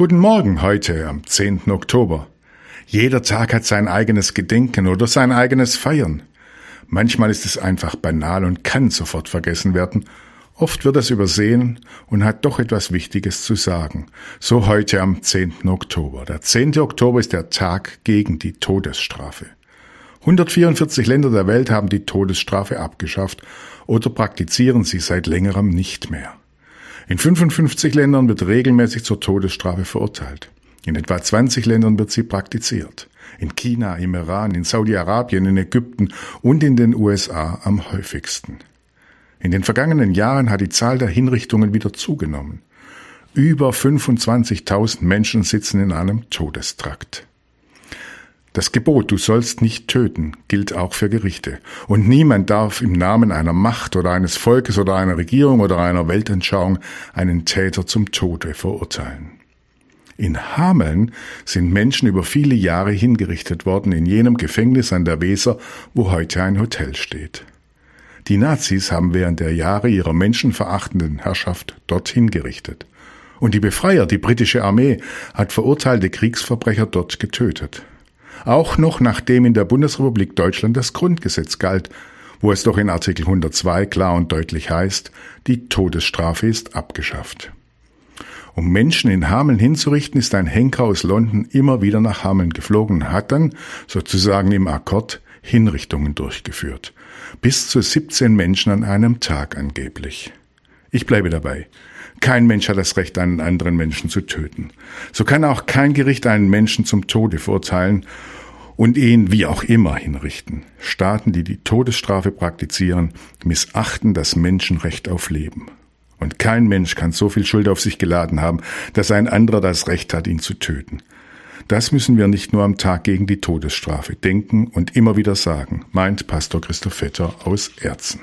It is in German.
Guten Morgen heute am 10. Oktober. Jeder Tag hat sein eigenes Gedenken oder sein eigenes Feiern. Manchmal ist es einfach banal und kann sofort vergessen werden. Oft wird es übersehen und hat doch etwas Wichtiges zu sagen. So heute am 10. Oktober. Der 10. Oktober ist der Tag gegen die Todesstrafe. 144 Länder der Welt haben die Todesstrafe abgeschafft oder praktizieren sie seit längerem nicht mehr. In 55 Ländern wird regelmäßig zur Todesstrafe verurteilt. In etwa 20 Ländern wird sie praktiziert. In China, im Iran, in Saudi-Arabien, in Ägypten und in den USA am häufigsten. In den vergangenen Jahren hat die Zahl der Hinrichtungen wieder zugenommen. Über 25.000 Menschen sitzen in einem Todestrakt. Das Gebot, du sollst nicht töten, gilt auch für Gerichte. Und niemand darf im Namen einer Macht oder eines Volkes oder einer Regierung oder einer Weltanschauung einen Täter zum Tode verurteilen. In Hameln sind Menschen über viele Jahre hingerichtet worden in jenem Gefängnis an der Weser, wo heute ein Hotel steht. Die Nazis haben während der Jahre ihrer menschenverachtenden Herrschaft dort hingerichtet. Und die Befreier, die britische Armee, hat verurteilte Kriegsverbrecher dort getötet auch noch nachdem in der Bundesrepublik Deutschland das Grundgesetz galt, wo es doch in Artikel 102 klar und deutlich heißt, die Todesstrafe ist abgeschafft. Um Menschen in Hameln hinzurichten, ist ein Henker aus London immer wieder nach Hameln geflogen und hat dann, sozusagen im Akkord, Hinrichtungen durchgeführt. Bis zu 17 Menschen an einem Tag angeblich. Ich bleibe dabei. Kein Mensch hat das Recht, einen anderen Menschen zu töten. So kann auch kein Gericht einen Menschen zum Tode verurteilen und ihn wie auch immer hinrichten. Staaten, die die Todesstrafe praktizieren, missachten das Menschenrecht auf Leben. Und kein Mensch kann so viel Schuld auf sich geladen haben, dass ein anderer das Recht hat, ihn zu töten. Das müssen wir nicht nur am Tag gegen die Todesstrafe denken und immer wieder sagen, meint Pastor Christoph Vetter aus Erzen.